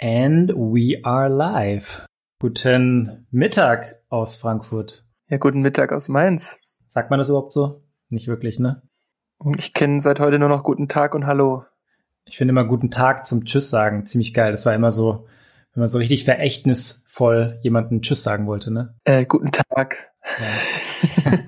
And we are live. Guten Mittag aus Frankfurt. Ja, guten Mittag aus Mainz. Sagt man das überhaupt so? Nicht wirklich, ne? Ich kenne seit heute nur noch guten Tag und Hallo. Ich finde immer guten Tag zum Tschüss sagen ziemlich geil. Das war immer so, wenn man so richtig verächtnisvoll jemanden Tschüss sagen wollte, ne? Äh, guten Tag. Ja.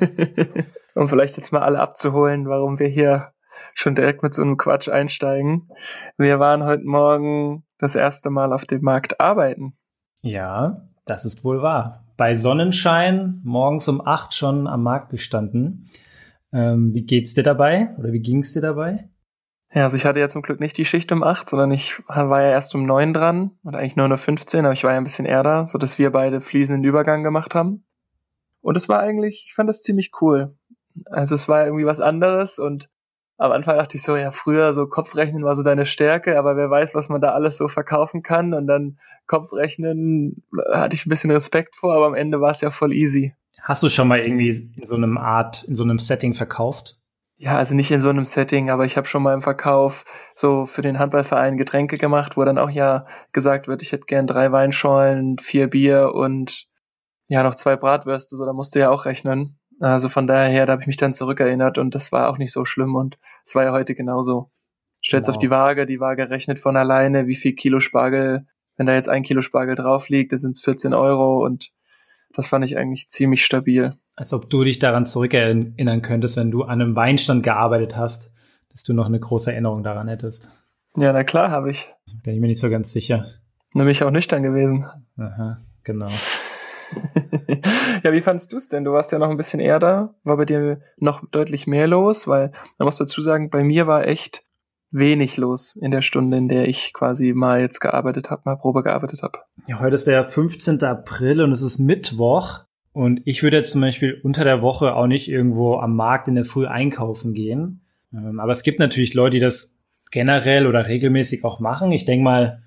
um vielleicht jetzt mal alle abzuholen, warum wir hier schon direkt mit so einem Quatsch einsteigen. Wir waren heute Morgen das erste Mal auf dem Markt arbeiten. Ja, das ist wohl wahr. Bei Sonnenschein morgens um acht schon am Markt gestanden. Ähm, wie geht's dir dabei? Oder wie ging's dir dabei? Ja, also ich hatte ja zum Glück nicht die Schicht um acht, sondern ich war ja erst um neun dran und eigentlich nur um 15, aber ich war ja ein bisschen eher da, so dass wir beide fließenden Übergang gemacht haben. Und es war eigentlich, ich fand das ziemlich cool. Also es war irgendwie was anderes und am Anfang dachte ich so, ja, früher so Kopfrechnen war so deine Stärke, aber wer weiß, was man da alles so verkaufen kann. Und dann Kopfrechnen hatte ich ein bisschen Respekt vor, aber am Ende war es ja voll easy. Hast du schon mal irgendwie in so einem Art, in so einem Setting verkauft? Ja, also nicht in so einem Setting, aber ich habe schon mal im Verkauf so für den Handballverein Getränke gemacht, wo dann auch ja gesagt wird, ich hätte gern drei Weinschollen, vier Bier und ja noch zwei Bratwürste, so da musst du ja auch rechnen. Also von daher, da habe ich mich dann zurückerinnert und das war auch nicht so schlimm und es war ja heute genauso. Stellst wow. auf die Waage, die Waage rechnet von alleine, wie viel Kilo Spargel, wenn da jetzt ein Kilo Spargel drauf liegt, dann sind es 14 Euro und das fand ich eigentlich ziemlich stabil. Als ob du dich daran zurückerinnern könntest, wenn du an einem Weinstand gearbeitet hast, dass du noch eine große Erinnerung daran hättest. Ja, na klar, habe ich. Bin ich mir nicht so ganz sicher. Nämlich auch nüchtern gewesen. Aha, genau. ja, wie fandest du es denn? Du warst ja noch ein bisschen eher da. War bei dir noch deutlich mehr los? Weil man muss dazu sagen, bei mir war echt wenig los in der Stunde, in der ich quasi mal jetzt gearbeitet habe, mal Probe gearbeitet habe. Ja, heute ist der 15. April und es ist Mittwoch. Und ich würde jetzt zum Beispiel unter der Woche auch nicht irgendwo am Markt in der Früh einkaufen gehen. Ähm, aber es gibt natürlich Leute, die das generell oder regelmäßig auch machen. Ich denke mal,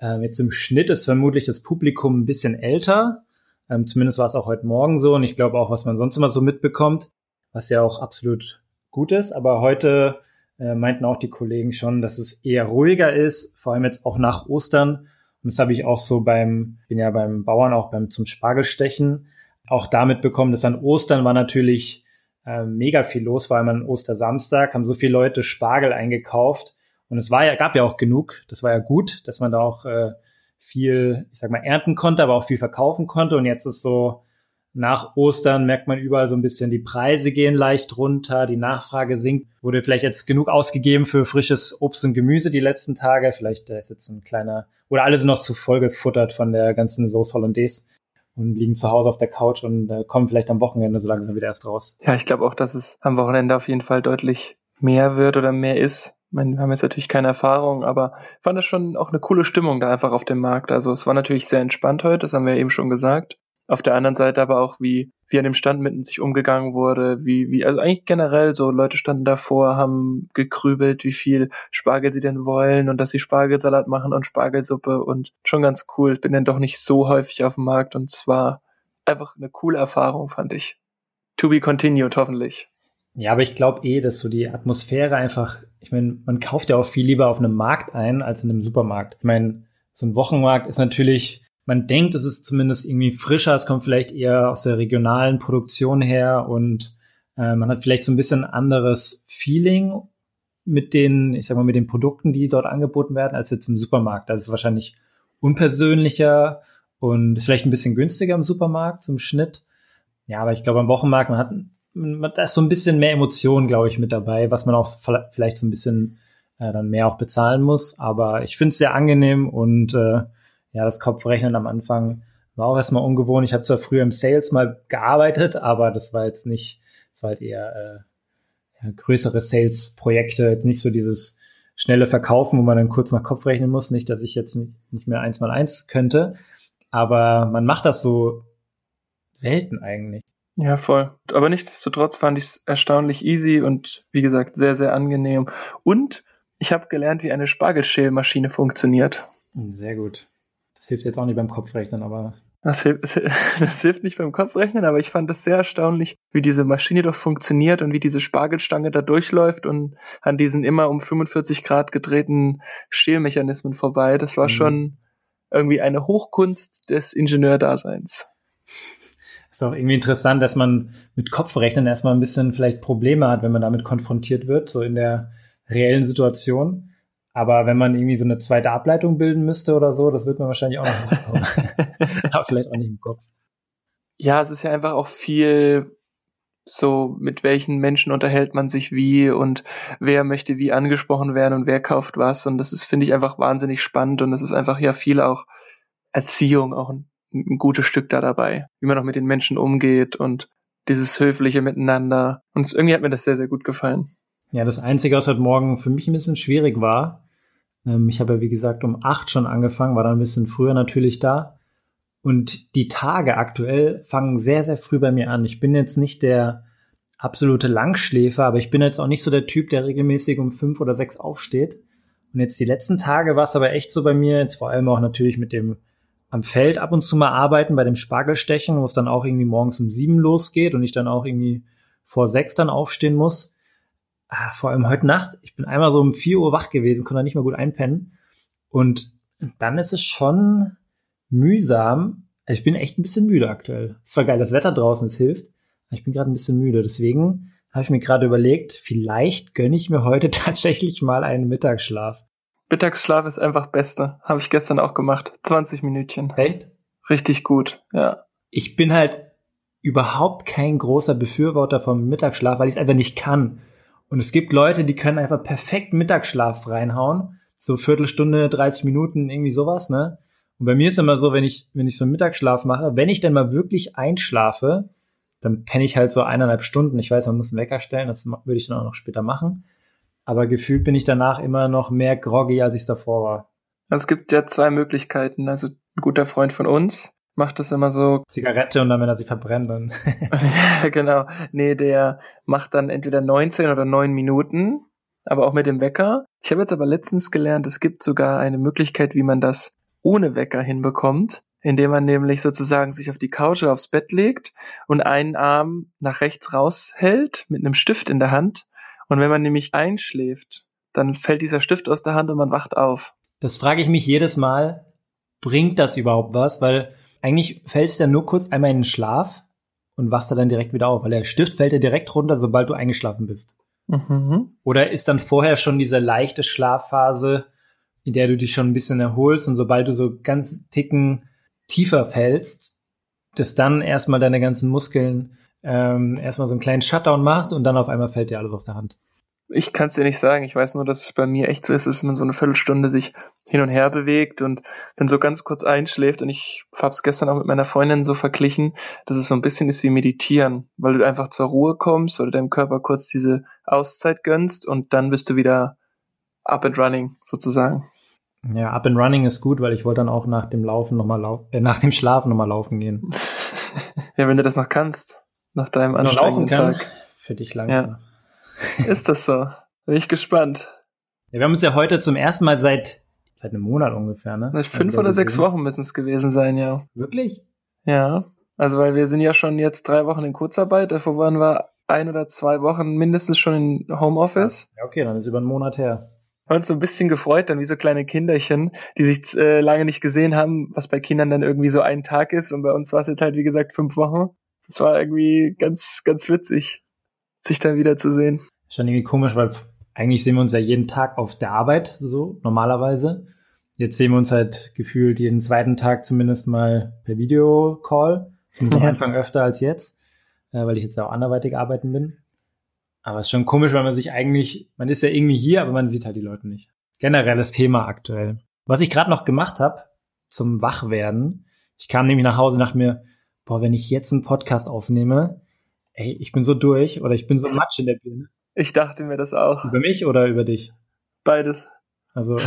äh, jetzt im Schnitt ist vermutlich das Publikum ein bisschen älter. Ähm, zumindest war es auch heute Morgen so und ich glaube auch, was man sonst immer so mitbekommt, was ja auch absolut gut ist. Aber heute äh, meinten auch die Kollegen schon, dass es eher ruhiger ist, vor allem jetzt auch nach Ostern. Und das habe ich auch so beim, bin ja beim Bauern auch beim zum Spargelstechen auch damit bekommen, dass an Ostern war natürlich äh, mega viel los, vor allem an Ostersamstag haben so viele Leute Spargel eingekauft. Und es war ja, gab ja auch genug. Das war ja gut, dass man da auch äh, viel, ich sag mal, ernten konnte, aber auch viel verkaufen konnte. Und jetzt ist so, nach Ostern merkt man überall so ein bisschen, die Preise gehen leicht runter, die Nachfrage sinkt. Wurde vielleicht jetzt genug ausgegeben für frisches Obst und Gemüse die letzten Tage. Vielleicht ist jetzt ein kleiner, oder alle sind noch zu voll gefuttert von der ganzen Sauce Hollandaise und liegen zu Hause auf der Couch und äh, kommen vielleicht am Wochenende so langsam wieder erst raus. Ja, ich glaube auch, dass es am Wochenende auf jeden Fall deutlich mehr wird oder mehr ist meine, wir haben jetzt natürlich keine Erfahrung, aber fand das schon auch eine coole Stimmung da einfach auf dem Markt. Also es war natürlich sehr entspannt heute, das haben wir eben schon gesagt. Auf der anderen Seite aber auch, wie, wie an dem Stand mitten sich umgegangen wurde, wie, wie, also eigentlich generell so, Leute standen davor, haben gekrübelt, wie viel Spargel sie denn wollen und dass sie Spargelsalat machen und Spargelsuppe und schon ganz cool. Ich bin dann doch nicht so häufig auf dem Markt und zwar einfach eine coole Erfahrung, fand ich. To be continued, hoffentlich. Ja, aber ich glaube eh, dass so die Atmosphäre einfach, ich meine, man kauft ja auch viel lieber auf einem Markt ein als in einem Supermarkt. Ich meine, so ein Wochenmarkt ist natürlich, man denkt, es ist zumindest irgendwie frischer, es kommt vielleicht eher aus der regionalen Produktion her und äh, man hat vielleicht so ein bisschen anderes Feeling mit den, ich sag mal, mit den Produkten, die dort angeboten werden, als jetzt im Supermarkt. Das ist wahrscheinlich unpersönlicher und ist vielleicht ein bisschen günstiger im Supermarkt zum Schnitt. Ja, aber ich glaube, am Wochenmarkt, man hat da ist so ein bisschen mehr Emotion, glaube ich, mit dabei, was man auch vielleicht so ein bisschen äh, dann mehr auch bezahlen muss. Aber ich finde es sehr angenehm und äh, ja, das Kopfrechnen am Anfang war auch erstmal ungewohnt. Ich habe zwar früher im Sales mal gearbeitet, aber das war jetzt nicht, das war halt eher äh, größere Sales-Projekte, jetzt nicht so dieses schnelle Verkaufen, wo man dann kurz nach Kopf rechnen muss. Nicht, dass ich jetzt nicht, nicht mehr eins mal eins könnte, aber man macht das so selten eigentlich. Ja, voll. Aber nichtsdestotrotz fand ich es erstaunlich easy und wie gesagt sehr, sehr angenehm. Und ich habe gelernt, wie eine Spargelschälmaschine funktioniert. Sehr gut. Das hilft jetzt auch nicht beim Kopfrechnen, aber. Das hilft, das hilft nicht beim Kopfrechnen, aber ich fand es sehr erstaunlich, wie diese Maschine doch funktioniert und wie diese Spargelstange da durchläuft und an diesen immer um 45 Grad gedrehten Schälmechanismen vorbei. Das war mhm. schon irgendwie eine Hochkunst des Ingenieurdaseins. Ist auch irgendwie interessant, dass man mit Kopfrechnen erstmal ein bisschen vielleicht Probleme hat, wenn man damit konfrontiert wird, so in der reellen Situation. Aber wenn man irgendwie so eine zweite Ableitung bilden müsste oder so, das wird man wahrscheinlich auch noch machen. Aber vielleicht auch nicht im Kopf. Ja, es ist ja einfach auch viel so, mit welchen Menschen unterhält man sich wie und wer möchte wie angesprochen werden und wer kauft was. Und das ist, finde ich, einfach wahnsinnig spannend und es ist einfach ja viel auch Erziehung, auch ein, ein gutes Stück da dabei, wie man auch mit den Menschen umgeht und dieses höfliche Miteinander. Und irgendwie hat mir das sehr, sehr gut gefallen. Ja, das Einzige, was heute Morgen für mich ein bisschen schwierig war, ähm, ich habe ja wie gesagt um acht schon angefangen, war dann ein bisschen früher natürlich da. Und die Tage aktuell fangen sehr, sehr früh bei mir an. Ich bin jetzt nicht der absolute Langschläfer, aber ich bin jetzt auch nicht so der Typ, der regelmäßig um fünf oder sechs aufsteht. Und jetzt die letzten Tage war es aber echt so bei mir, jetzt vor allem auch natürlich mit dem am Feld ab und zu mal arbeiten, bei dem Spargelstechen, wo es dann auch irgendwie morgens um sieben losgeht und ich dann auch irgendwie vor sechs dann aufstehen muss. Ah, vor allem heute Nacht, ich bin einmal so um vier Uhr wach gewesen, konnte nicht mal gut einpennen. Und dann ist es schon mühsam. Also ich bin echt ein bisschen müde aktuell. Es war geil, das Wetter draußen, es hilft. Aber ich bin gerade ein bisschen müde. Deswegen habe ich mir gerade überlegt, vielleicht gönne ich mir heute tatsächlich mal einen Mittagsschlaf. Mittagsschlaf ist einfach Beste. Habe ich gestern auch gemacht. 20 Minütchen. Echt? Richtig gut, ja. Ich bin halt überhaupt kein großer Befürworter vom Mittagsschlaf, weil ich es einfach nicht kann. Und es gibt Leute, die können einfach perfekt Mittagsschlaf reinhauen. So Viertelstunde, 30 Minuten, irgendwie sowas, ne? Und bei mir ist immer so, wenn ich, wenn ich so einen Mittagsschlaf mache, wenn ich dann mal wirklich einschlafe, dann penne ich halt so eineinhalb Stunden. Ich weiß, man muss einen Wecker stellen, das würde ich dann auch noch später machen. Aber gefühlt bin ich danach immer noch mehr groggy, als ich davor war. Es gibt ja zwei Möglichkeiten. Also ein guter Freund von uns macht das immer so. Zigarette und dann, wenn er sie verbrennt, dann. ja, genau. Nee, der macht dann entweder 19 oder 9 Minuten, aber auch mit dem Wecker. Ich habe jetzt aber letztens gelernt, es gibt sogar eine Möglichkeit, wie man das ohne Wecker hinbekommt, indem man nämlich sozusagen sich auf die Couch oder aufs Bett legt und einen Arm nach rechts raushält mit einem Stift in der Hand. Und wenn man nämlich einschläft, dann fällt dieser Stift aus der Hand und man wacht auf. Das frage ich mich jedes Mal, bringt das überhaupt was? Weil eigentlich fällst du ja nur kurz einmal in den Schlaf und wachst dann direkt wieder auf, weil der Stift fällt dir direkt runter, sobald du eingeschlafen bist. Mhm. Oder ist dann vorher schon diese leichte Schlafphase, in der du dich schon ein bisschen erholst und sobald du so ganz ticken tiefer fällst, dass dann erstmal deine ganzen Muskeln ähm, erstmal so einen kleinen Shutdown macht und dann auf einmal fällt dir alles aus der Hand. Ich kann es dir nicht sagen. Ich weiß nur, dass es bei mir echt so ist, dass man so eine Viertelstunde sich hin und her bewegt und dann so ganz kurz einschläft. Und ich habe es gestern auch mit meiner Freundin so verglichen, dass es so ein bisschen ist wie Meditieren, weil du einfach zur Ruhe kommst, weil du deinem Körper kurz diese Auszeit gönnst und dann bist du wieder up and running sozusagen. Ja, up and running ist gut, weil ich wollte dann auch nach dem Laufen nochmal laufen, äh, nach dem Schlafen nochmal laufen gehen. ja, wenn du das noch kannst, nach deinem anstrengenden kann, Tag. Für dich langsam. Ja. Ist das so? Bin ich gespannt. Ja, wir haben uns ja heute zum ersten Mal seit seit einem Monat ungefähr, ne? Seit fünf oder sechs Wochen müssen es gewesen sein, ja. Wirklich? Ja. Also weil wir sind ja schon jetzt drei Wochen in Kurzarbeit, davor waren wir ein oder zwei Wochen mindestens schon in Homeoffice. Ja, okay, dann ist über einen Monat her haben uns so ein bisschen gefreut, dann wie so kleine Kinderchen, die sich äh, lange nicht gesehen haben, was bei Kindern dann irgendwie so ein Tag ist. Und bei uns war es jetzt halt, wie gesagt, fünf Wochen. Das war irgendwie ganz, ganz witzig, sich dann wieder zu sehen. Schon irgendwie komisch, weil eigentlich sehen wir uns ja jeden Tag auf der Arbeit, so normalerweise. Jetzt sehen wir uns halt gefühlt jeden zweiten Tag zumindest mal per Videocall. Zumindest am Anfang öfter als jetzt, äh, weil ich jetzt auch anderweitig arbeiten bin. Aber es ist schon komisch, weil man sich eigentlich, man ist ja irgendwie hier, aber man sieht halt die Leute nicht. Generelles Thema aktuell. Was ich gerade noch gemacht habe zum Wachwerden, ich kam nämlich nach Hause und dachte mir, boah, wenn ich jetzt einen Podcast aufnehme, ey, ich bin so durch oder ich bin so matsch in der Birne. Ich dachte mir das auch. Über mich oder über dich? Beides. Also,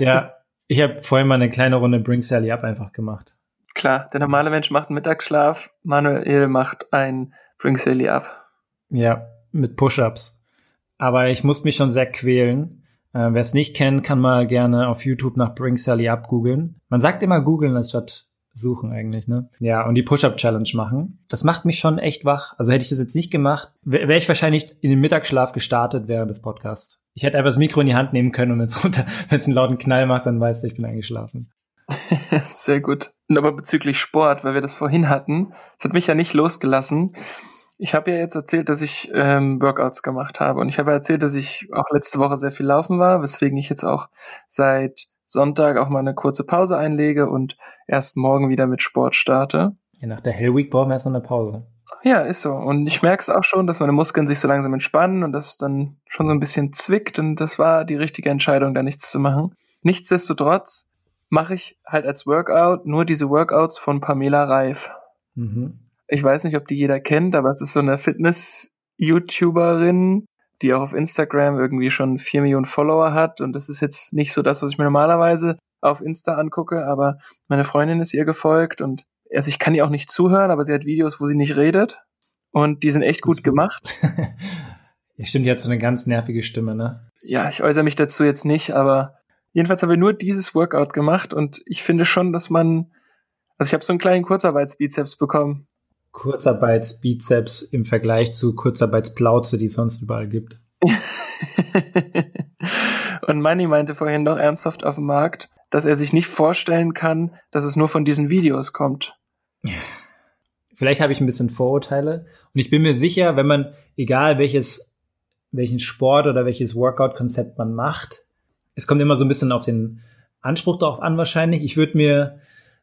ja, ich habe vorhin mal eine kleine Runde Bring Sally Up einfach gemacht. Klar, der normale Mensch macht einen Mittagsschlaf, Manuel macht ein Bring Sally Up. Ja, mit Push-ups. Aber ich musste mich schon sehr quälen. Äh, Wer es nicht kennt, kann mal gerne auf YouTube nach Bring Sally Up googeln. Man sagt immer googeln anstatt suchen eigentlich, ne? Ja, und die Push-Up-Challenge machen. Das macht mich schon echt wach. Also hätte ich das jetzt nicht gemacht, wäre wär ich wahrscheinlich in den Mittagsschlaf gestartet während des Podcasts. Ich hätte einfach das Mikro in die Hand nehmen können und jetzt runter, wenn es einen lauten Knall macht, dann weißt du, ich bin eingeschlafen. Sehr gut. Und aber bezüglich Sport, weil wir das vorhin hatten, es hat mich ja nicht losgelassen. Ich habe ja jetzt erzählt, dass ich ähm, Workouts gemacht habe und ich habe erzählt, dass ich auch letzte Woche sehr viel laufen war, weswegen ich jetzt auch seit Sonntag auch mal eine kurze Pause einlege und erst morgen wieder mit Sport starte. Ja, nach der Hell Week brauchen wir erst noch eine Pause. Ja, ist so. Und ich merke es auch schon, dass meine Muskeln sich so langsam entspannen und das dann schon so ein bisschen zwickt und das war die richtige Entscheidung, da nichts zu machen. Nichtsdestotrotz mache ich halt als Workout nur diese Workouts von Pamela Reif. Mhm. Ich weiß nicht, ob die jeder kennt, aber es ist so eine Fitness-YouTuberin, die auch auf Instagram irgendwie schon vier Millionen Follower hat. Und das ist jetzt nicht so das, was ich mir normalerweise auf Insta angucke, aber meine Freundin ist ihr gefolgt und also ich kann ihr auch nicht zuhören, aber sie hat Videos, wo sie nicht redet. Und die sind echt gut gemacht. ja, stimmt, die hat so eine ganz nervige Stimme, ne? Ja, ich äußere mich dazu jetzt nicht, aber jedenfalls haben wir nur dieses Workout gemacht und ich finde schon, dass man, also ich habe so einen kleinen Kurzarbeitsbizeps bekommen. Kurzarbeitsbizeps im Vergleich zu Kurzarbeitsplauze, die es sonst überall gibt. und Manny meinte vorhin noch ernsthaft auf dem Markt, dass er sich nicht vorstellen kann, dass es nur von diesen Videos kommt. Vielleicht habe ich ein bisschen Vorurteile und ich bin mir sicher, wenn man, egal welches, welchen Sport oder welches Workout-Konzept man macht, es kommt immer so ein bisschen auf den Anspruch darauf an wahrscheinlich. Ich würde mir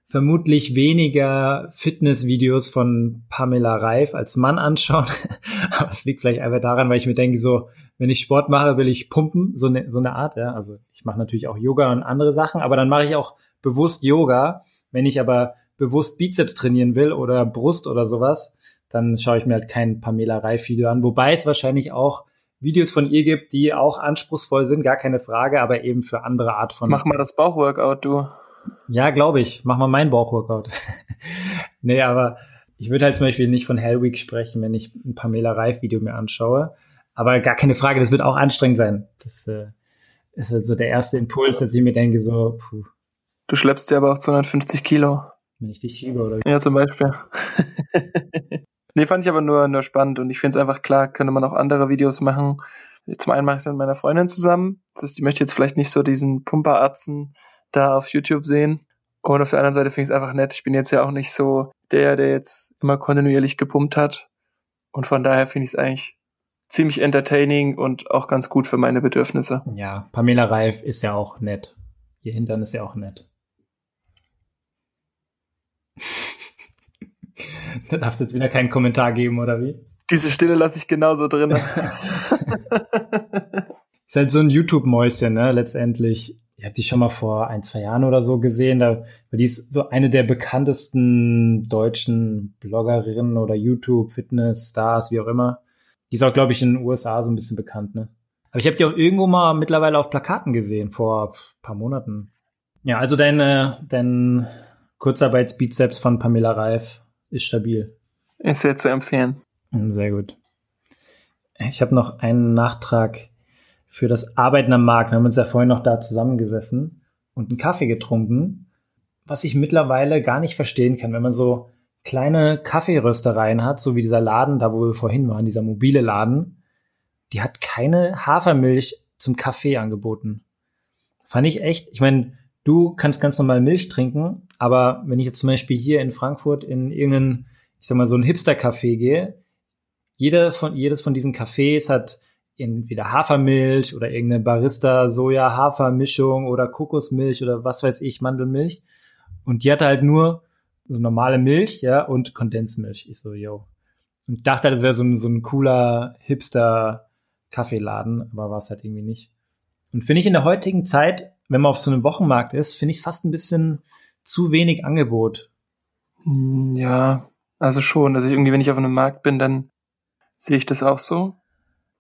vermutlich weniger Fitnessvideos von Pamela Reif als Mann anschauen. Aber es liegt vielleicht einfach daran, weil ich mir denke, so, wenn ich Sport mache, will ich pumpen, so eine, so eine Art, ja. Also ich mache natürlich auch Yoga und andere Sachen, aber dann mache ich auch bewusst Yoga. Wenn ich aber bewusst Bizeps trainieren will oder Brust oder sowas, dann schaue ich mir halt kein Pamela Reif Video an. Wobei es wahrscheinlich auch Videos von ihr gibt, die auch anspruchsvoll sind, gar keine Frage, aber eben für andere Art von. Mach mal das Bauchworkout, du. Ja, glaube ich. Mach mal mein Bauchworkout. nee, aber ich würde halt zum Beispiel nicht von Hellweek sprechen, wenn ich ein Pamela Reif Video mir anschaue. Aber gar keine Frage, das wird auch anstrengend sein. Das äh, ist halt so der erste Impuls, dass ich mir denke, so, puh. Du schleppst dir aber auch 250 Kilo. Wenn ich dich schiebe, oder? Ja, zum Beispiel. nee, fand ich aber nur, nur spannend und ich finde es einfach klar, könnte man auch andere Videos machen. Zum einen mache ich es mit meiner Freundin zusammen. Das heißt, die möchte jetzt vielleicht nicht so diesen Pumperarzen da auf YouTube sehen. Und auf der anderen Seite finde ich es einfach nett. Ich bin jetzt ja auch nicht so der, der jetzt immer kontinuierlich gepumpt hat. Und von daher finde ich es eigentlich ziemlich entertaining und auch ganz gut für meine Bedürfnisse. Ja, Pamela Reif ist ja auch nett. Ihr Hintern ist ja auch nett. da darfst du jetzt wieder keinen Kommentar geben, oder wie? Diese Stille lasse ich genauso drin. ist halt so ein YouTube-Mäuschen, ne, letztendlich ich habe die schon mal vor ein, zwei Jahren oder so gesehen. Da, weil die ist so eine der bekanntesten deutschen Bloggerinnen oder YouTube-Fitness-Stars, wie auch immer. Die ist auch, glaube ich, in den USA so ein bisschen bekannt, ne? Aber ich habe die auch irgendwo mal mittlerweile auf Plakaten gesehen, vor paar Monaten. Ja, also dein, dein Kurzarbeitsbizeps von Pamela Reif ist stabil. Ist sehr zu empfehlen. Hm, sehr gut. Ich habe noch einen Nachtrag für das Arbeiten am Markt. Wir haben uns ja vorhin noch da zusammengesessen und einen Kaffee getrunken, was ich mittlerweile gar nicht verstehen kann, wenn man so kleine Kaffeeröstereien hat, so wie dieser Laden, da wo wir vorhin waren, dieser mobile Laden, die hat keine Hafermilch zum Kaffee angeboten. Fand ich echt, ich meine, du kannst ganz normal Milch trinken, aber wenn ich jetzt zum Beispiel hier in Frankfurt in irgendeinen, ich sag mal, so ein Hipster-Café gehe, jeder von, jedes von diesen Cafés hat entweder Hafermilch oder irgendeine Barista-Soja-Hafermischung oder Kokosmilch oder was weiß ich, Mandelmilch. Und die hatte halt nur so normale Milch, ja, und Kondensmilch. Ich so, yo. Und dachte, das wäre so ein, so ein cooler Hipster-Kaffeeladen, aber war es halt irgendwie nicht. Und finde ich in der heutigen Zeit, wenn man auf so einem Wochenmarkt ist, finde ich es fast ein bisschen zu wenig Angebot. Hm, ja, also schon. Also irgendwie, wenn ich auf einem Markt bin, dann sehe ich das auch so.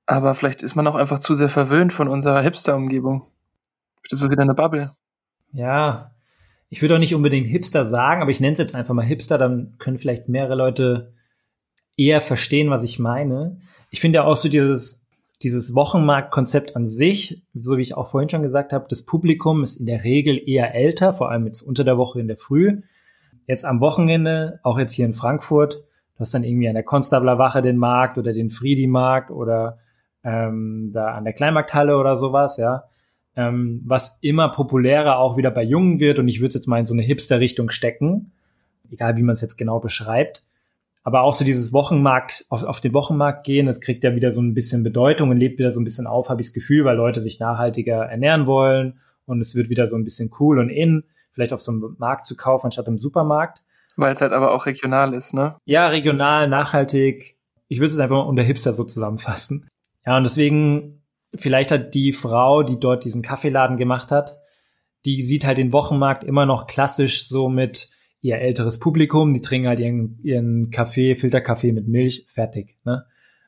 Aber vielleicht ist man auch einfach zu sehr verwöhnt von unserer Hipster-Umgebung. Das ist wieder eine Bubble. Ja, ich würde auch nicht unbedingt Hipster sagen, aber ich nenne es jetzt einfach mal Hipster, dann können vielleicht mehrere Leute eher verstehen, was ich meine. Ich finde ja auch so dieses, dieses Wochenmarktkonzept an sich, so wie ich auch vorhin schon gesagt habe, das Publikum ist in der Regel eher älter, vor allem jetzt unter der Woche in der Früh. Jetzt am Wochenende, auch jetzt hier in Frankfurt, du hast dann irgendwie an der Konstabler Wache den Markt oder den Friedi-Markt oder ähm, da an der Kleinmarkthalle oder sowas, ja. ähm, was immer populärer auch wieder bei Jungen wird. Und ich würde es jetzt mal in so eine Hipster-Richtung stecken, egal wie man es jetzt genau beschreibt. Aber auch so dieses Wochenmarkt, auf, auf den Wochenmarkt gehen, das kriegt ja wieder so ein bisschen Bedeutung und lebt wieder so ein bisschen auf, habe ich das Gefühl, weil Leute sich nachhaltiger ernähren wollen und es wird wieder so ein bisschen cool und in, vielleicht auf so einem Markt zu kaufen, anstatt im Supermarkt. Weil es halt aber auch regional ist, ne? Ja, regional, nachhaltig. Ich würde es einfach mal unter Hipster so zusammenfassen. Ja, und deswegen, vielleicht hat die Frau, die dort diesen Kaffeeladen gemacht hat, die sieht halt den Wochenmarkt immer noch klassisch so mit ihr älteres Publikum, die trinken halt ihren, ihren Kaffee, Filterkaffee mit Milch, fertig. Ne?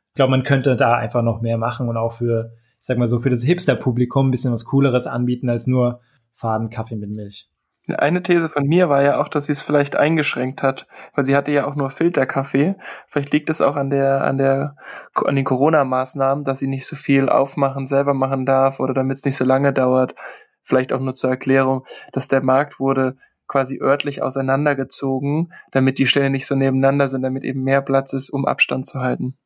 Ich glaube, man könnte da einfach noch mehr machen und auch für, ich sag mal so, für das Hipster-Publikum ein bisschen was Cooleres anbieten als nur faden Kaffee mit Milch. Eine These von mir war ja auch, dass sie es vielleicht eingeschränkt hat, weil sie hatte ja auch nur Filterkaffee. Vielleicht liegt es auch an der, an der, an den Corona-Maßnahmen, dass sie nicht so viel aufmachen, selber machen darf oder damit es nicht so lange dauert. Vielleicht auch nur zur Erklärung, dass der Markt wurde quasi örtlich auseinandergezogen, damit die Stellen nicht so nebeneinander sind, damit eben mehr Platz ist, um Abstand zu halten.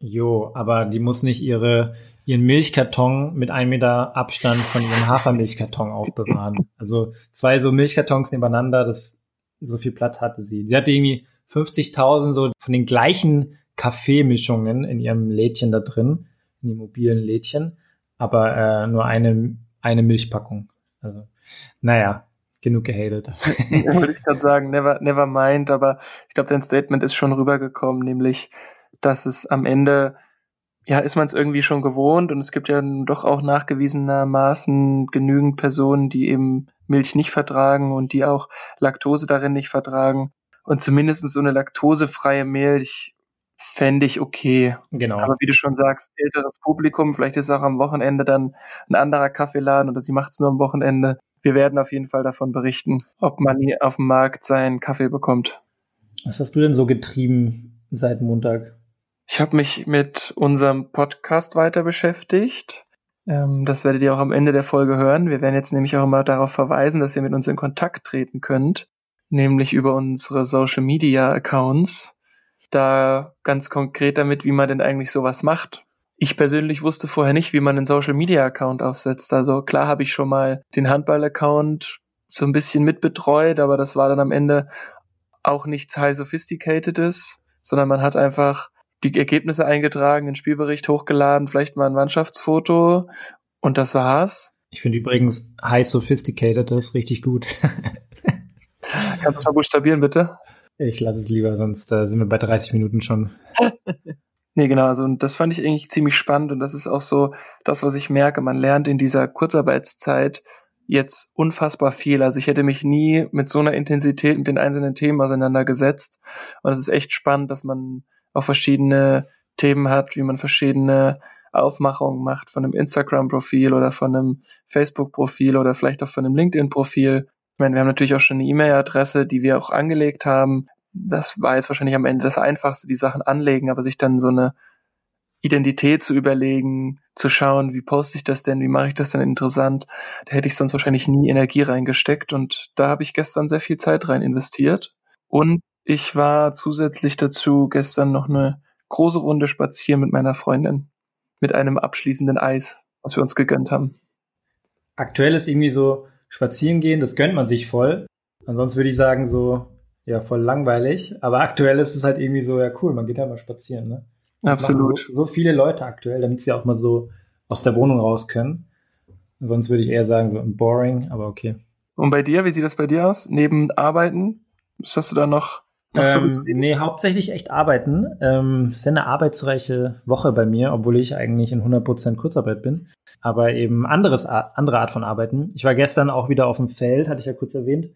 Jo, aber die muss nicht ihre, ihren Milchkarton mit einem Meter Abstand von ihrem Hafermilchkarton aufbewahren. Also zwei so Milchkartons nebeneinander, das, so viel Platz hatte sie. Sie hatte irgendwie 50.000 so von den gleichen Kaffeemischungen in ihrem Lädchen da drin, in dem mobilen Lädchen, aber äh, nur eine, eine Milchpackung. Also, naja, genug gehatet. ja, würde ich gerade sagen, never, never mind, aber ich glaube, dein Statement ist schon rübergekommen, nämlich, dass es am Ende, ja, ist man es irgendwie schon gewohnt und es gibt ja doch auch nachgewiesenermaßen genügend Personen, die eben Milch nicht vertragen und die auch Laktose darin nicht vertragen. Und zumindest so eine laktosefreie Milch fände ich okay. Genau. Aber wie du schon sagst, älteres Publikum, vielleicht ist auch am Wochenende dann ein anderer Kaffeeladen oder sie macht es nur am Wochenende. Wir werden auf jeden Fall davon berichten, ob man hier auf dem Markt seinen Kaffee bekommt. Was hast du denn so getrieben seit Montag? Ich habe mich mit unserem Podcast weiter beschäftigt. Ähm, das werdet ihr auch am Ende der Folge hören. Wir werden jetzt nämlich auch immer darauf verweisen, dass ihr mit uns in Kontakt treten könnt, nämlich über unsere Social Media Accounts. Da ganz konkret damit, wie man denn eigentlich sowas macht. Ich persönlich wusste vorher nicht, wie man einen Social Media Account aufsetzt. Also klar habe ich schon mal den Handball Account so ein bisschen mitbetreut, aber das war dann am Ende auch nichts high sophisticated's, sondern man hat einfach die Ergebnisse eingetragen, den Spielbericht hochgeladen, vielleicht mal ein Mannschaftsfoto und das war's. Ich finde übrigens High Sophisticated ist richtig gut. Kannst du es mal buchstabieren, bitte? Ich lasse es lieber, sonst äh, sind wir bei 30 Minuten schon. nee, genau, also und das fand ich eigentlich ziemlich spannend und das ist auch so das, was ich merke. Man lernt in dieser Kurzarbeitszeit jetzt unfassbar viel. Also ich hätte mich nie mit so einer Intensität mit den einzelnen Themen auseinandergesetzt. Und es ist echt spannend, dass man auch verschiedene Themen hat, wie man verschiedene Aufmachungen macht von einem Instagram-Profil oder von einem Facebook-Profil oder vielleicht auch von einem LinkedIn-Profil. Ich meine, wir haben natürlich auch schon eine E-Mail-Adresse, die wir auch angelegt haben. Das war jetzt wahrscheinlich am Ende das Einfachste, die Sachen anlegen, aber sich dann so eine Identität zu überlegen, zu schauen, wie poste ich das denn, wie mache ich das denn interessant, da hätte ich sonst wahrscheinlich nie Energie reingesteckt und da habe ich gestern sehr viel Zeit rein investiert. Und ich war zusätzlich dazu gestern noch eine große Runde spazieren mit meiner Freundin. Mit einem abschließenden Eis, was wir uns gegönnt haben. Aktuell ist irgendwie so spazieren gehen, das gönnt man sich voll. Ansonsten würde ich sagen so, ja, voll langweilig. Aber aktuell ist es halt irgendwie so, ja cool, man geht halt mal spazieren, ne? Absolut. So, so, viele Leute aktuell, damit sie auch mal so aus der Wohnung raus können. Sonst würde ich eher sagen, so boring, aber okay. Und bei dir, wie sieht das bei dir aus? Neben Arbeiten, was hast du da noch ähm, nee, hauptsächlich echt arbeiten. Ähm, ist eine arbeitsreiche Woche bei mir, obwohl ich eigentlich in 100% Kurzarbeit bin. Aber eben anderes, andere Art von Arbeiten. Ich war gestern auch wieder auf dem Feld, hatte ich ja kurz erwähnt.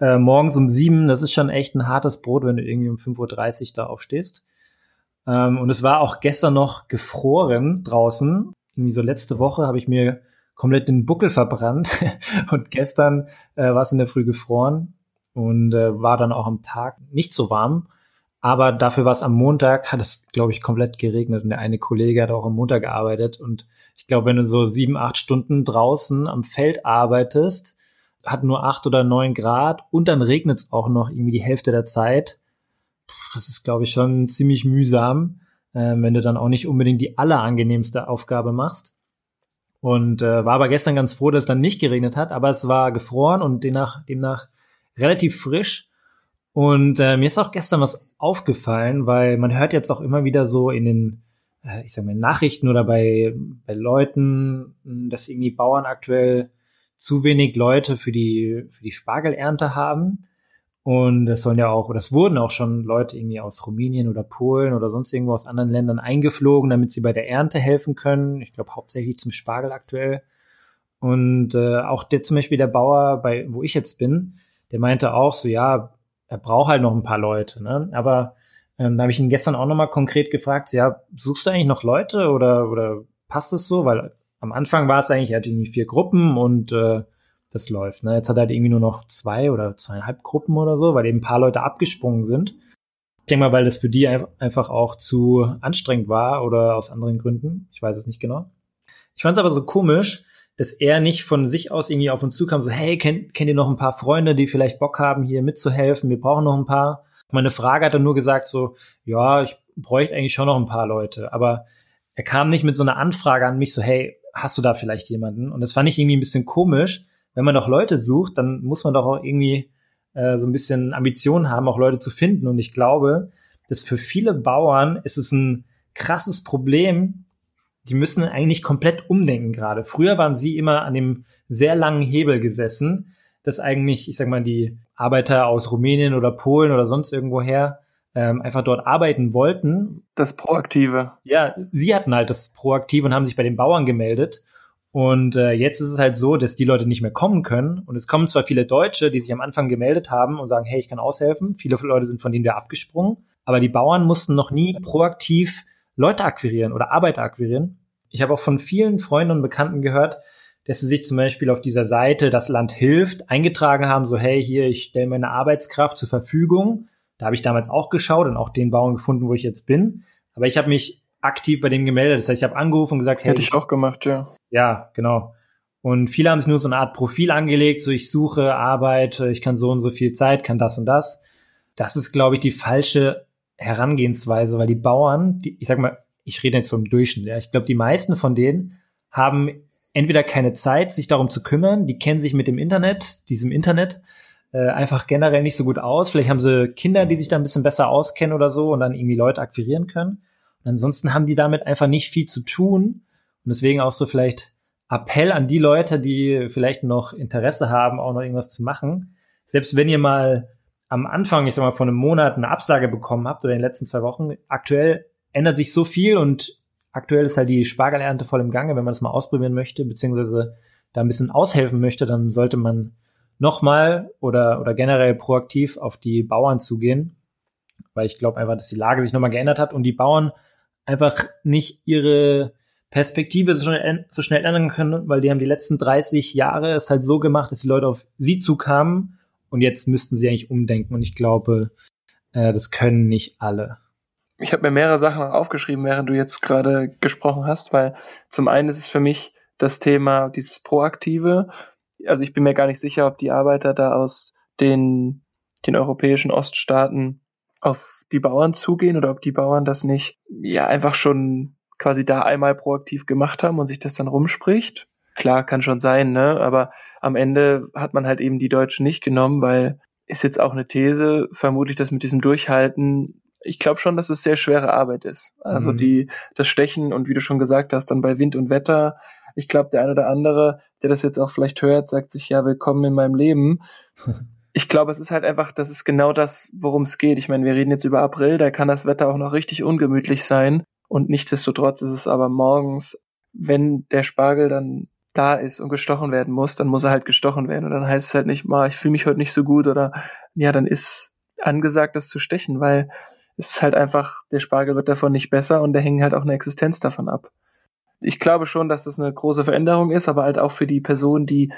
Äh, morgens um sieben, das ist schon echt ein hartes Brot, wenn du irgendwie um 5.30 Uhr da aufstehst. Ähm, und es war auch gestern noch gefroren draußen. Irgendwie so letzte Woche habe ich mir komplett den Buckel verbrannt und gestern äh, war es in der Früh gefroren und äh, war dann auch am Tag nicht so warm. Aber dafür war es am Montag, hat es, glaube ich, komplett geregnet. Und der eine Kollege hat auch am Montag gearbeitet. Und ich glaube, wenn du so sieben, acht Stunden draußen am Feld arbeitest, hat nur acht oder neun Grad und dann regnet es auch noch irgendwie die Hälfte der Zeit. Das ist, glaube ich, schon ziemlich mühsam, äh, wenn du dann auch nicht unbedingt die allerangenehmste Aufgabe machst. und äh, war aber gestern ganz froh, dass es dann nicht geregnet hat, aber es war gefroren und demnach, demnach relativ frisch. Und äh, mir ist auch gestern was aufgefallen, weil man hört jetzt auch immer wieder so in den, äh, ich sag mal, Nachrichten oder bei, bei Leuten, dass irgendwie Bauern aktuell zu wenig Leute für die, für die Spargelernte haben. Und das sollen ja auch, oder es wurden auch schon Leute irgendwie aus Rumänien oder Polen oder sonst irgendwo aus anderen Ländern eingeflogen, damit sie bei der Ernte helfen können. Ich glaube hauptsächlich zum Spargel aktuell. Und äh, auch der zum Beispiel der Bauer, bei wo ich jetzt bin, der meinte auch so, ja, er braucht halt noch ein paar Leute. Ne? Aber ähm, da habe ich ihn gestern auch nochmal konkret gefragt, ja, suchst du eigentlich noch Leute oder, oder passt es so? Weil am Anfang war es eigentlich, er hatte irgendwie vier Gruppen und äh, das läuft. Ne? Jetzt hat er halt irgendwie nur noch zwei oder zweieinhalb Gruppen oder so, weil eben ein paar Leute abgesprungen sind. Ich denke mal, weil das für die einfach auch zu anstrengend war oder aus anderen Gründen. Ich weiß es nicht genau. Ich fand es aber so komisch, dass er nicht von sich aus irgendwie auf uns zukam, so, hey, kennt, kennt ihr noch ein paar Freunde, die vielleicht Bock haben, hier mitzuhelfen? Wir brauchen noch ein paar. Meine Frage hat er nur gesagt, so, ja, ich bräuchte eigentlich schon noch ein paar Leute. Aber er kam nicht mit so einer Anfrage an mich, so, hey, hast du da vielleicht jemanden? Und das fand ich irgendwie ein bisschen komisch, wenn man doch Leute sucht, dann muss man doch auch irgendwie äh, so ein bisschen Ambitionen haben, auch Leute zu finden. Und ich glaube, dass für viele Bauern ist es ein krasses Problem. Die müssen eigentlich komplett umdenken gerade. Früher waren sie immer an dem sehr langen Hebel gesessen, dass eigentlich, ich sag mal, die Arbeiter aus Rumänien oder Polen oder sonst irgendwoher ähm, einfach dort arbeiten wollten. Das Proaktive. Ja, sie hatten halt das Proaktive und haben sich bei den Bauern gemeldet. Und äh, jetzt ist es halt so, dass die Leute nicht mehr kommen können. Und es kommen zwar viele Deutsche, die sich am Anfang gemeldet haben und sagen, hey, ich kann aushelfen. Viele Leute sind von denen wieder abgesprungen. Aber die Bauern mussten noch nie proaktiv Leute akquirieren oder Arbeiter akquirieren. Ich habe auch von vielen Freunden und Bekannten gehört, dass sie sich zum Beispiel auf dieser Seite Das Land hilft eingetragen haben, so hey, hier, ich stelle meine Arbeitskraft zur Verfügung. Da habe ich damals auch geschaut und auch den Bauern gefunden, wo ich jetzt bin. Aber ich habe mich aktiv bei dem gemeldet. Das heißt, ich habe angerufen und gesagt, hey. Hätte ich auch gemacht, ja. Ja, genau. Und viele haben sich nur so eine Art Profil angelegt, so ich suche Arbeit, ich kann so und so viel Zeit, kann das und das. Das ist, glaube ich, die falsche Herangehensweise, weil die Bauern, die, ich sag mal, ich rede jetzt so im Durchschnitt, ja, ich glaube, die meisten von denen haben entweder keine Zeit, sich darum zu kümmern, die kennen sich mit dem Internet, diesem Internet, äh, einfach generell nicht so gut aus. Vielleicht haben sie Kinder, die sich da ein bisschen besser auskennen oder so und dann irgendwie Leute akquirieren können. Und ansonsten haben die damit einfach nicht viel zu tun. Und deswegen auch so vielleicht Appell an die Leute, die vielleicht noch Interesse haben, auch noch irgendwas zu machen. Selbst wenn ihr mal am Anfang, ich sag mal, von einem Monat eine Absage bekommen habt oder in den letzten zwei Wochen, aktuell ändert sich so viel und aktuell ist halt die Spargelernte voll im Gange. Wenn man das mal ausprobieren möchte, beziehungsweise da ein bisschen aushelfen möchte, dann sollte man nochmal oder, oder generell proaktiv auf die Bauern zugehen, weil ich glaube einfach, dass die Lage sich nochmal geändert hat und die Bauern einfach nicht ihre Perspektive so schnell, so schnell ändern können, weil die haben die letzten 30 Jahre es halt so gemacht, dass die Leute auf sie zukamen und jetzt müssten sie eigentlich umdenken und ich glaube, äh, das können nicht alle. Ich habe mir mehrere Sachen aufgeschrieben, während du jetzt gerade gesprochen hast, weil zum einen ist es für mich das Thema dieses Proaktive. Also ich bin mir gar nicht sicher, ob die Arbeiter da aus den, den europäischen Oststaaten auf die Bauern zugehen oder ob die Bauern das nicht ja einfach schon quasi da einmal proaktiv gemacht haben und sich das dann rumspricht. Klar, kann schon sein, ne? Aber am Ende hat man halt eben die Deutschen nicht genommen, weil ist jetzt auch eine These, vermutlich das mit diesem Durchhalten. Ich glaube schon, dass es sehr schwere Arbeit ist. Also mhm. die, das Stechen und wie du schon gesagt hast, dann bei Wind und Wetter. Ich glaube, der eine oder andere, der das jetzt auch vielleicht hört, sagt sich, ja, willkommen in meinem Leben. ich glaube, es ist halt einfach, das ist genau das, worum es geht. Ich meine, wir reden jetzt über April, da kann das Wetter auch noch richtig ungemütlich sein. Und nichtsdestotrotz ist es aber morgens, wenn der Spargel dann da ist und gestochen werden muss, dann muss er halt gestochen werden. Und dann heißt es halt nicht, mal, ich fühle mich heute nicht so gut oder ja, dann ist angesagt, das zu stechen, weil es ist halt einfach, der Spargel wird davon nicht besser und der hängt halt auch eine Existenz davon ab. Ich glaube schon, dass das eine große Veränderung ist, aber halt auch für die Person, die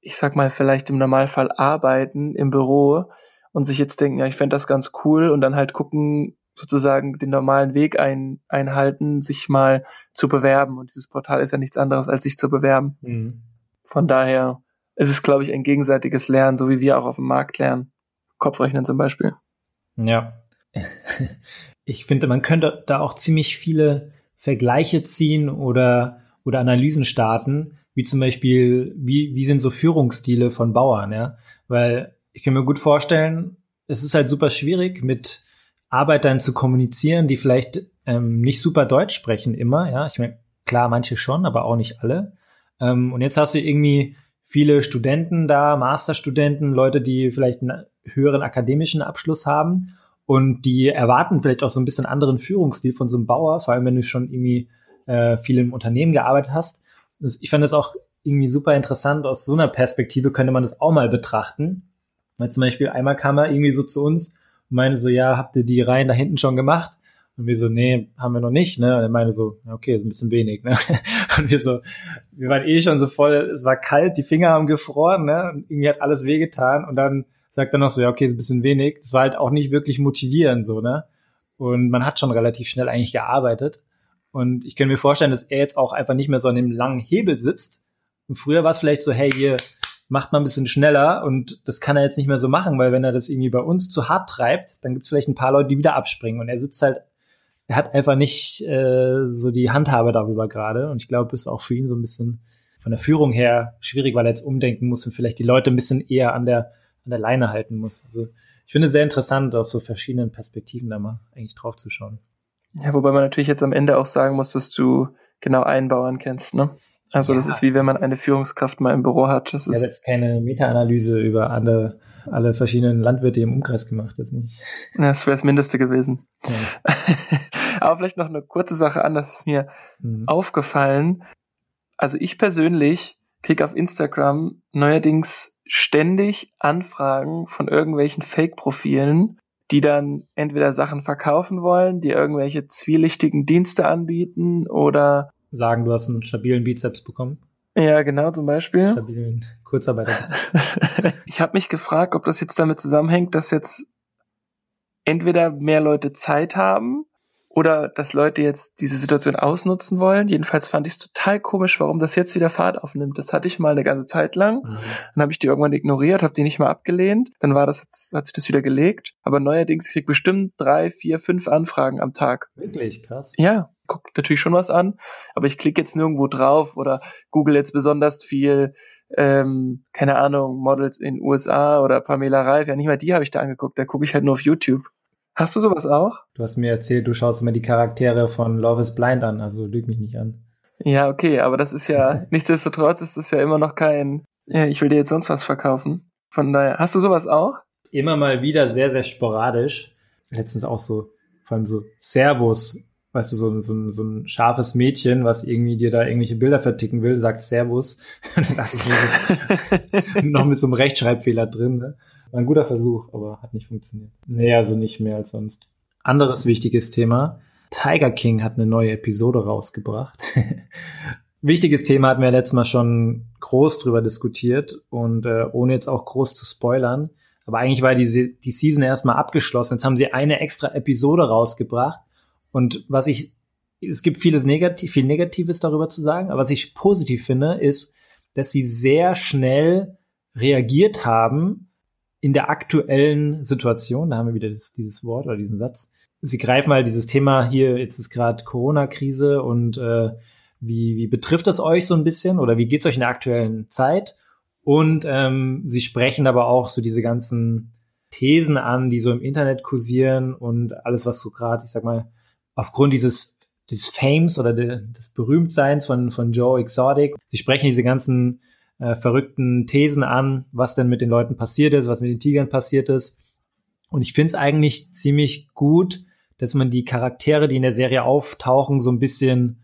ich sag mal, vielleicht im Normalfall arbeiten im Büro und sich jetzt denken, ja, ich fände das ganz cool und dann halt gucken, sozusagen den normalen Weg ein, einhalten, sich mal zu bewerben. Und dieses Portal ist ja nichts anderes, als sich zu bewerben. Mhm. Von daher ist es, glaube ich, ein gegenseitiges Lernen, so wie wir auch auf dem Markt lernen. Kopfrechnen zum Beispiel. Ja. Ich finde, man könnte da auch ziemlich viele Vergleiche ziehen oder oder Analysen starten, wie zum Beispiel, wie, wie sind so Führungsstile von Bauern, ja? Weil ich kann mir gut vorstellen, es ist halt super schwierig, mit Arbeitern zu kommunizieren, die vielleicht ähm, nicht super Deutsch sprechen immer, ja. Ich meine, klar, manche schon, aber auch nicht alle. Ähm, und jetzt hast du irgendwie viele Studenten da, Masterstudenten, Leute, die vielleicht einen höheren akademischen Abschluss haben und die erwarten vielleicht auch so ein bisschen anderen Führungsstil von so einem Bauer, vor allem wenn du schon irgendwie äh, viel im Unternehmen gearbeitet hast. Das, ich fand das auch irgendwie super interessant. Aus so einer Perspektive könnte man das auch mal betrachten. Weil zum Beispiel einmal kam er irgendwie so zu uns und meinte so, ja, habt ihr die Reihen da hinten schon gemacht? Und wir so, nee, haben wir noch nicht, ne? Und er meinte so, okay, ist ein bisschen wenig, ne? Und wir so, wir waren eh schon so voll, es war kalt, die Finger haben gefroren, ne? Und irgendwie hat alles wehgetan. Und dann sagt er noch so, ja, okay, ist ein bisschen wenig. Das war halt auch nicht wirklich motivierend, so, ne? Und man hat schon relativ schnell eigentlich gearbeitet. Und ich kann mir vorstellen, dass er jetzt auch einfach nicht mehr so an dem langen Hebel sitzt. Und früher war es vielleicht so, hey, hier macht man ein bisschen schneller und das kann er jetzt nicht mehr so machen, weil wenn er das irgendwie bei uns zu hart treibt, dann gibt es vielleicht ein paar Leute, die wieder abspringen. Und er sitzt halt, er hat einfach nicht äh, so die Handhabe darüber gerade. Und ich glaube, ist auch für ihn so ein bisschen von der Führung her schwierig, weil er jetzt umdenken muss und vielleicht die Leute ein bisschen eher an der, an der Leine halten muss. Also ich finde es sehr interessant, aus so verschiedenen Perspektiven da mal eigentlich drauf zu schauen. Ja, wobei man natürlich jetzt am Ende auch sagen muss, dass du genau einen Bauern kennst, ne? Also ja. das ist wie wenn man eine Führungskraft mal im Büro hat. Das ich habe jetzt keine Meta-Analyse über alle, alle verschiedenen Landwirte im Umkreis gemacht, das nicht. Ja, das wäre das Mindeste gewesen. Ja. Aber vielleicht noch eine kurze Sache an, das ist mir mhm. aufgefallen. Also ich persönlich kriege auf Instagram neuerdings ständig Anfragen von irgendwelchen Fake-Profilen, die dann entweder Sachen verkaufen wollen, die irgendwelche zwielichtigen Dienste anbieten oder sagen, du hast einen stabilen Bizeps bekommen. Ja, genau, zum Beispiel. Stabilen Kurzarbeiter. ich habe mich gefragt, ob das jetzt damit zusammenhängt, dass jetzt entweder mehr Leute Zeit haben oder dass Leute jetzt diese Situation ausnutzen wollen. Jedenfalls fand ich es total komisch, warum das jetzt wieder Fahrt aufnimmt. Das hatte ich mal eine ganze Zeit lang. Mhm. Dann habe ich die irgendwann ignoriert, habe die nicht mal abgelehnt. Dann war das jetzt, hat sich das wieder gelegt. Aber neuerdings krieg ich bestimmt drei, vier, fünf Anfragen am Tag. Wirklich krass. Ja, guckt natürlich schon was an, aber ich klicke jetzt nirgendwo drauf oder google jetzt besonders viel, ähm, keine Ahnung, Models in USA oder Pamela Reif. Ja, nicht mal die habe ich da angeguckt, da gucke ich halt nur auf YouTube. Hast du sowas auch? Du hast mir erzählt, du schaust immer die Charaktere von Love is Blind an, also lüg mich nicht an. Ja, okay, aber das ist ja, nichtsdestotrotz ist das ja immer noch kein, ja, ich will dir jetzt sonst was verkaufen. Von daher, hast du sowas auch? Immer mal wieder sehr, sehr sporadisch. Letztens auch so, vor allem so Servus weißt du, so, so, so ein scharfes Mädchen, was irgendwie dir da irgendwelche Bilder verticken will, sagt Servus. noch mit so einem Rechtschreibfehler drin. Ne? War ein guter Versuch, aber hat nicht funktioniert. Nee, also nicht mehr als sonst. Anderes wichtiges Thema. Tiger King hat eine neue Episode rausgebracht. Wichtiges Thema hatten wir letztes Mal schon groß drüber diskutiert und äh, ohne jetzt auch groß zu spoilern. Aber eigentlich war die, die Season erstmal abgeschlossen. Jetzt haben sie eine extra Episode rausgebracht und was ich, es gibt vieles negativ, viel Negatives darüber zu sagen, aber was ich positiv finde, ist, dass sie sehr schnell reagiert haben in der aktuellen Situation. Da haben wir wieder das, dieses Wort oder diesen Satz. Sie greifen mal dieses Thema hier, jetzt ist gerade Corona-Krise und äh, wie, wie betrifft das euch so ein bisschen oder wie geht's euch in der aktuellen Zeit? Und ähm, sie sprechen aber auch so diese ganzen Thesen an, die so im Internet kursieren und alles, was so gerade, ich sag mal, aufgrund dieses des Fames oder de, des Berühmtseins von, von Joe Exotic. Sie sprechen diese ganzen äh, verrückten Thesen an, was denn mit den Leuten passiert ist, was mit den Tigern passiert ist. Und ich finde es eigentlich ziemlich gut, dass man die Charaktere, die in der Serie auftauchen, so ein bisschen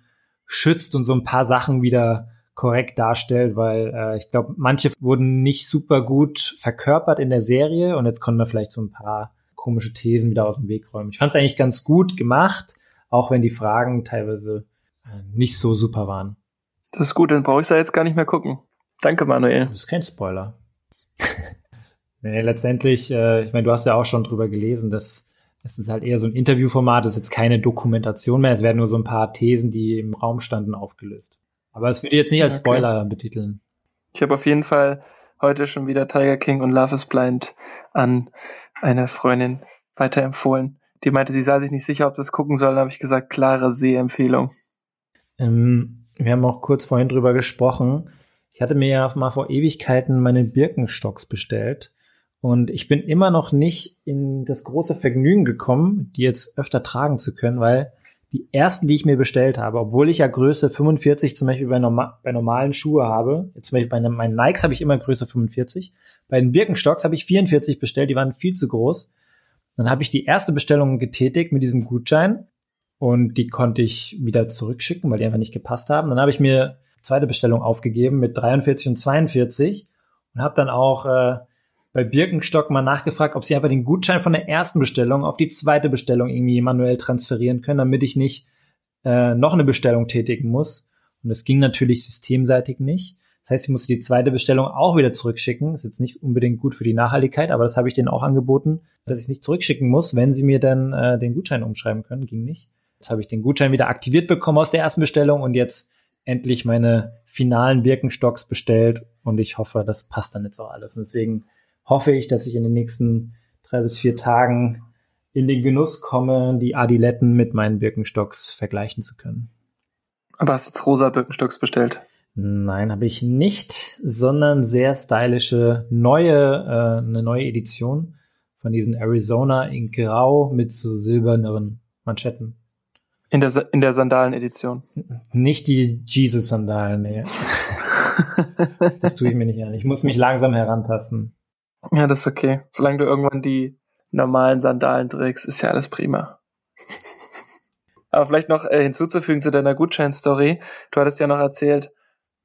schützt und so ein paar Sachen wieder korrekt darstellt, weil äh, ich glaube, manche wurden nicht super gut verkörpert in der Serie und jetzt konnten wir vielleicht so ein paar komische Thesen wieder aus dem Weg räumen. Ich fand es eigentlich ganz gut gemacht, auch wenn die Fragen teilweise äh, nicht so super waren. Das ist gut, dann brauche ich da jetzt gar nicht mehr gucken. Danke, Manuel. Das ist kein Spoiler. nee, letztendlich, äh, ich meine, du hast ja auch schon drüber gelesen, dass es ist halt eher so ein Interviewformat, es ist jetzt keine Dokumentation mehr, es werden nur so ein paar Thesen, die im Raum standen, aufgelöst. Aber es würde ich jetzt nicht als Spoiler okay. betiteln. Ich habe auf jeden Fall heute schon wieder Tiger King und Love is Blind an eine Freundin weiterempfohlen. Die meinte, sie sei sich nicht sicher, ob das gucken soll. Da habe ich gesagt, klare Sehempfehlung. Ähm, Wir haben auch kurz vorhin drüber gesprochen. Ich hatte mir ja mal vor Ewigkeiten meine Birkenstocks bestellt. Und ich bin immer noch nicht in das große Vergnügen gekommen, die jetzt öfter tragen zu können, weil die ersten, die ich mir bestellt habe, obwohl ich ja Größe 45 zum Beispiel bei, norma bei normalen Schuhe habe, jetzt zum Beispiel bei meinen Nikes habe ich immer Größe 45, bei den Birkenstocks habe ich 44 bestellt, die waren viel zu groß. Dann habe ich die erste Bestellung getätigt mit diesem Gutschein und die konnte ich wieder zurückschicken, weil die einfach nicht gepasst haben. Dann habe ich mir zweite Bestellung aufgegeben mit 43 und 42 und habe dann auch äh, bei Birkenstock mal nachgefragt, ob sie einfach den Gutschein von der ersten Bestellung auf die zweite Bestellung irgendwie manuell transferieren können, damit ich nicht äh, noch eine Bestellung tätigen muss. Und das ging natürlich systemseitig nicht. Das heißt, ich musste die zweite Bestellung auch wieder zurückschicken. ist jetzt nicht unbedingt gut für die Nachhaltigkeit, aber das habe ich denen auch angeboten, dass ich es nicht zurückschicken muss, wenn sie mir dann äh, den Gutschein umschreiben können. Ging nicht. Jetzt habe ich den Gutschein wieder aktiviert bekommen aus der ersten Bestellung und jetzt endlich meine finalen Birkenstocks bestellt und ich hoffe, das passt dann jetzt auch alles. Und deswegen hoffe ich, dass ich in den nächsten drei bis vier Tagen in den Genuss komme, die Adiletten mit meinen Birkenstocks vergleichen zu können. Aber hast du jetzt rosa Birkenstocks bestellt? Nein, habe ich nicht, sondern sehr stylische neue, äh, eine neue Edition von diesen Arizona in Grau mit so silbernen Manschetten. In der, in der Sandalen-Edition. Nicht die Jesus-Sandalen, nee. das tue ich mir nicht an. Ich muss mich langsam herantasten. Ja, das ist okay. Solange du irgendwann die normalen Sandalen trägst, ist ja alles prima. Aber vielleicht noch äh, hinzuzufügen zu deiner Gutschein-Story. Du hattest ja noch erzählt,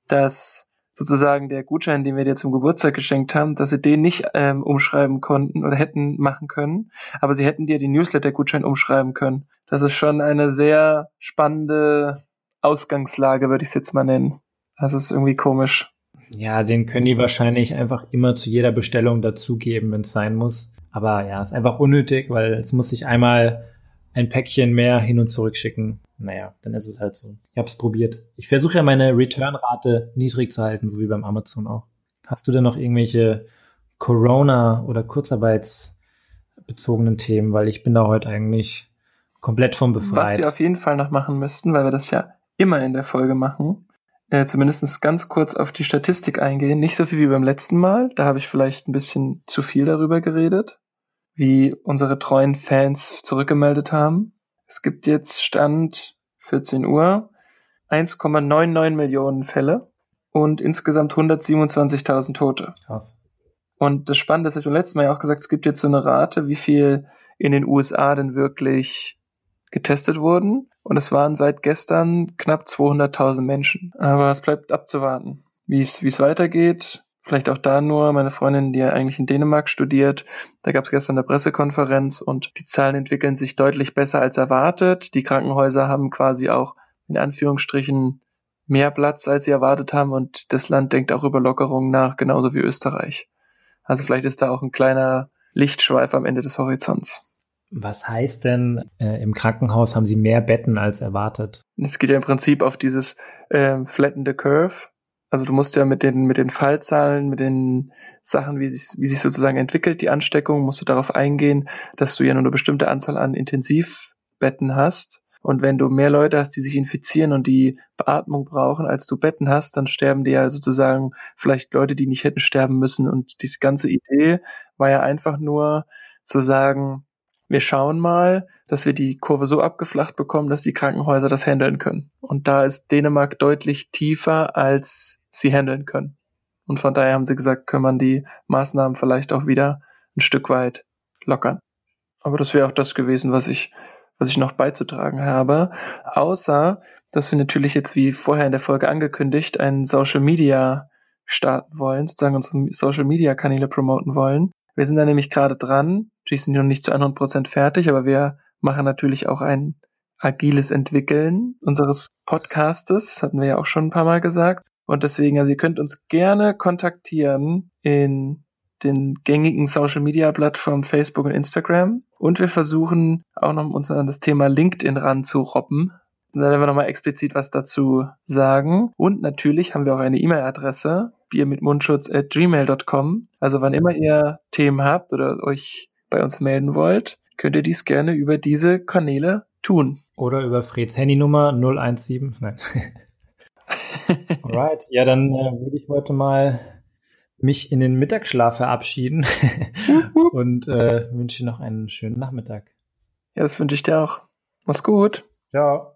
dass sozusagen der Gutschein, den wir dir zum Geburtstag geschenkt haben, dass sie den nicht ähm, umschreiben konnten oder hätten machen können, aber sie hätten dir den Newsletter-Gutschein umschreiben können. Das ist schon eine sehr spannende Ausgangslage, würde ich es jetzt mal nennen. Also ist irgendwie komisch. Ja, den können die wahrscheinlich einfach immer zu jeder Bestellung dazugeben, wenn es sein muss. Aber ja, ist einfach unnötig, weil es muss sich einmal ein Päckchen mehr hin und zurück schicken. Naja, dann ist es halt so. Ich habe es probiert. Ich versuche ja meine Return-Rate niedrig zu halten, so wie beim Amazon auch. Hast du denn noch irgendwelche Corona- oder Kurzarbeitsbezogenen Themen? Weil ich bin da heute eigentlich komplett vom befreit. Was wir auf jeden Fall noch machen müssten, weil wir das ja immer in der Folge machen, äh, zumindest ganz kurz auf die Statistik eingehen. Nicht so viel wie beim letzten Mal. Da habe ich vielleicht ein bisschen zu viel darüber geredet, wie unsere treuen Fans zurückgemeldet haben. Es gibt jetzt Stand 14 Uhr 1,99 Millionen Fälle und insgesamt 127.000 Tote. Krass. Und das Spannende ist, ich habe letztes Mal ja auch gesagt, es gibt jetzt so eine Rate, wie viel in den USA denn wirklich getestet wurden. Und es waren seit gestern knapp 200.000 Menschen. Aber es bleibt abzuwarten, wie es, wie es weitergeht. Vielleicht auch da nur meine Freundin, die ja eigentlich in Dänemark studiert. Da gab es gestern eine Pressekonferenz und die Zahlen entwickeln sich deutlich besser als erwartet. Die Krankenhäuser haben quasi auch in Anführungsstrichen mehr Platz, als sie erwartet haben und das Land denkt auch über Lockerungen nach, genauso wie Österreich. Also vielleicht ist da auch ein kleiner Lichtschweif am Ende des Horizonts. Was heißt denn, äh, im Krankenhaus haben Sie mehr Betten als erwartet? Es geht ja im Prinzip auf dieses äh, Flatten the Curve. Also du musst ja mit den, mit den Fallzahlen, mit den Sachen, wie sich, wie sich sozusagen entwickelt, die Ansteckung, musst du darauf eingehen, dass du ja nur eine bestimmte Anzahl an Intensivbetten hast. Und wenn du mehr Leute hast, die sich infizieren und die Beatmung brauchen, als du Betten hast, dann sterben dir ja sozusagen vielleicht Leute, die nicht hätten sterben müssen. Und die ganze Idee war ja einfach nur zu sagen, wir schauen mal, dass wir die Kurve so abgeflacht bekommen, dass die Krankenhäuser das handeln können. Und da ist Dänemark deutlich tiefer, als sie handeln können. Und von daher haben sie gesagt, können man die Maßnahmen vielleicht auch wieder ein Stück weit lockern. Aber das wäre auch das gewesen, was ich, was ich noch beizutragen habe. Außer, dass wir natürlich jetzt wie vorher in der Folge angekündigt, einen Social Media starten wollen, sozusagen unsere Social Media Kanäle promoten wollen. Wir sind da nämlich gerade dran. Natürlich sind wir noch nicht zu 100% fertig, aber wir machen natürlich auch ein agiles Entwickeln unseres Podcastes. Das hatten wir ja auch schon ein paar Mal gesagt. Und deswegen, also ihr könnt uns gerne kontaktieren in den gängigen Social Media Plattformen Facebook und Instagram. Und wir versuchen auch noch uns an das Thema LinkedIn ranzuroppen. Da werden wir nochmal explizit was dazu sagen. Und natürlich haben wir auch eine E-Mail-Adresse, bier mit Mundschutz at gmail.com. Also wann immer ihr Themen habt oder euch bei uns melden wollt, könnt ihr dies gerne über diese Kanäle tun. Oder über Freds Handynummer 017. Nein. Alright, ja, dann äh, würde ich heute mal mich in den Mittagsschlaf verabschieden und äh, wünsche noch einen schönen Nachmittag. Ja, das wünsche ich dir auch. Mach's gut. Ciao.